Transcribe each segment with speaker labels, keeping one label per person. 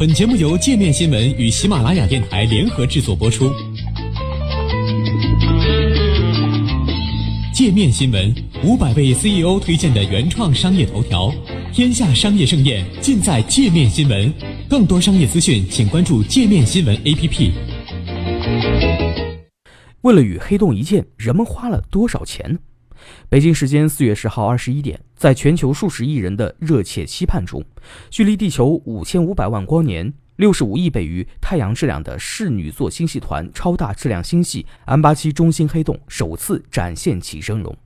Speaker 1: 本节目由界面新闻与喜马拉雅电台联合制作播出。界面新闻五百位 CEO 推荐的原创商业头条，天下商业盛宴尽在界面新闻。更多商业资讯，请关注界面新闻 APP。
Speaker 2: 为了与黑洞一见，人们花了多少钱？北京时间四月十号二十一点，在全球数十亿人的热切期盼中，距离地球五千五百万光年、六十五亿倍于太阳质量的室女座星系团超大质量星系 M87 中心黑洞首次展现其真容。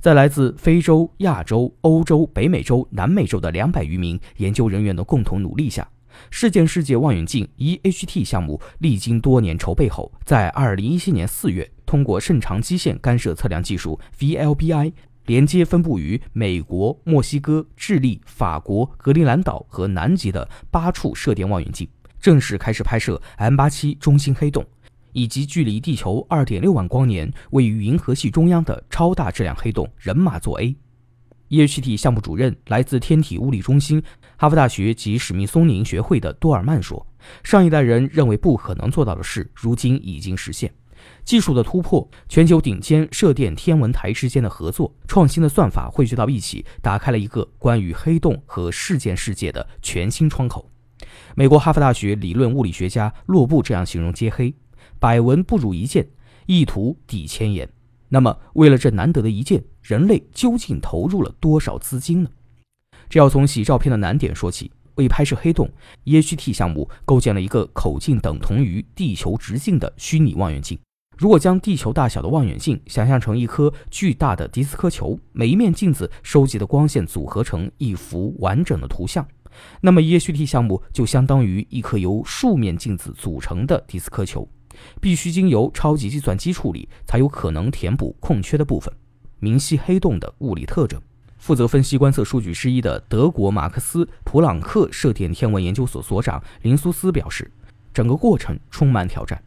Speaker 2: 在来自非洲、亚洲、欧洲、北美洲、南美洲的两百余名研究人员的共同努力下，事件世界望远镜 EHT 项目历经多年筹备后，在二零一七年四月。通过肾长基线干涉测量技术 VLBI 连接分布于美国、墨西哥、智利、法国、格陵兰岛和南极的八处射电望远镜，正式开始拍摄 M87 中心黑洞，以及距离地球2.6万光年、位于银河系中央的超大质量黑洞人马座 A。EHT 项目主任来自天体物理中心、哈佛大学及史密松宁学会的多尔曼说：“上一代人认为不可能做到的事，如今已经实现。”技术的突破，全球顶尖射电天文台之间的合作，创新的算法汇聚到一起，打开了一个关于黑洞和事件世界的全新窗口。美国哈佛大学理论物理学家洛布这样形容接黑：百闻不如一见，一图抵千言。那么，为了这难得的一见，人类究竟投入了多少资金呢？这要从洗照片的难点说起。为拍摄黑洞，EHT 项目构建了一个口径等同于地球直径的虚拟望远镜。如果将地球大小的望远镜想象成一颗巨大的迪斯科球，每一面镜子收集的光线组合成一幅完整的图像，那么 EHT 项目就相当于一颗由数面镜子组成的迪斯科球，必须经由超级计算机处理，才有可能填补空缺的部分，明晰黑洞的物理特征。负责分析观测数据之一的德国马克思普朗克射电天文研究所所长林苏斯表示，整个过程充满挑战。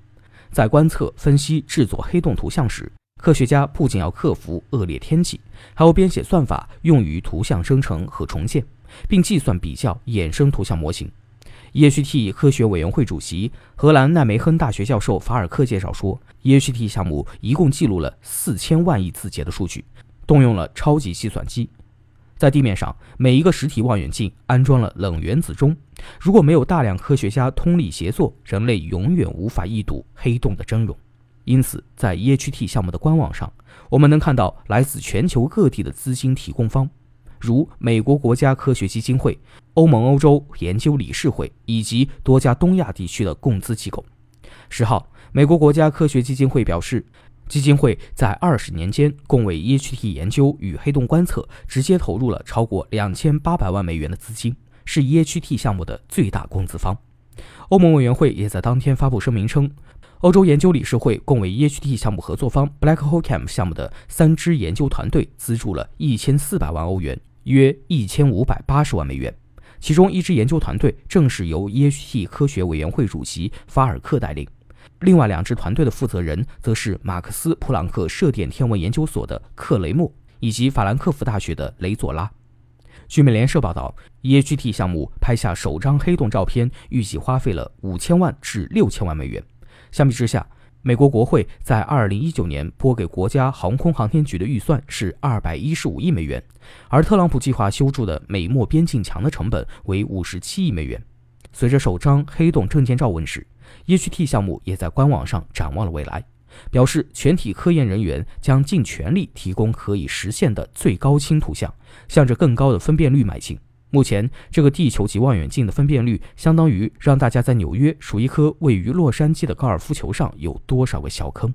Speaker 2: 在观测、分析、制作黑洞图像时，科学家不仅要克服恶劣天气，还要编写算法用于图像生成和重现，并计算比较衍生图像模型。EHT 科学委员会主席、荷兰奈梅亨大学教授法尔克介绍说，EHT 项目一共记录了四千万亿字节的数据，动用了超级计算机。在地面上，每一个实体望远镜安装了冷原子钟。如果没有大量科学家通力协作，人类永远无法一睹黑洞的真容。因此，在 EHT 项目的官网上，我们能看到来自全球各地的资金提供方，如美国国家科学基金会、欧盟欧洲研究理事会以及多家东亚地区的共资机构。十号，美国国家科学基金会表示。基金会在二十年间共为 EHT 研究与黑洞观测直接投入了超过两千八百万美元的资金，是 EHT 项目的最大供资方。欧盟委员会也在当天发布声明称，欧洲研究理事会共为 EHT 项目合作方 Black Hole Cam 项目的三支研究团队资助了一千四百万欧元，约一千五百八十万美元。其中一支研究团队正是由 EHT 科学委员会主席法尔克带领。另外两支团队的负责人则是马克思普朗克射电天文研究所的克雷默以及法兰克福大学的雷佐拉。据美联社报道，EHT 项目拍下首张黑洞照片，预计花费了五千万至六千万美元。相比之下，美国国会在二零一九年拨给国家航空航天局的预算是二百一十五亿美元，而特朗普计划修筑的美墨边境墙的成本为五十七亿美元。随着首张黑洞证件照问世。EHT 项目也在官网上展望了未来，表示全体科研人员将尽全力提供可以实现的最高清图像，向着更高的分辨率迈进。目前，这个地球级望远镜的分辨率相当于让大家在纽约数一颗位于洛杉矶的高尔夫球上有多少个小坑。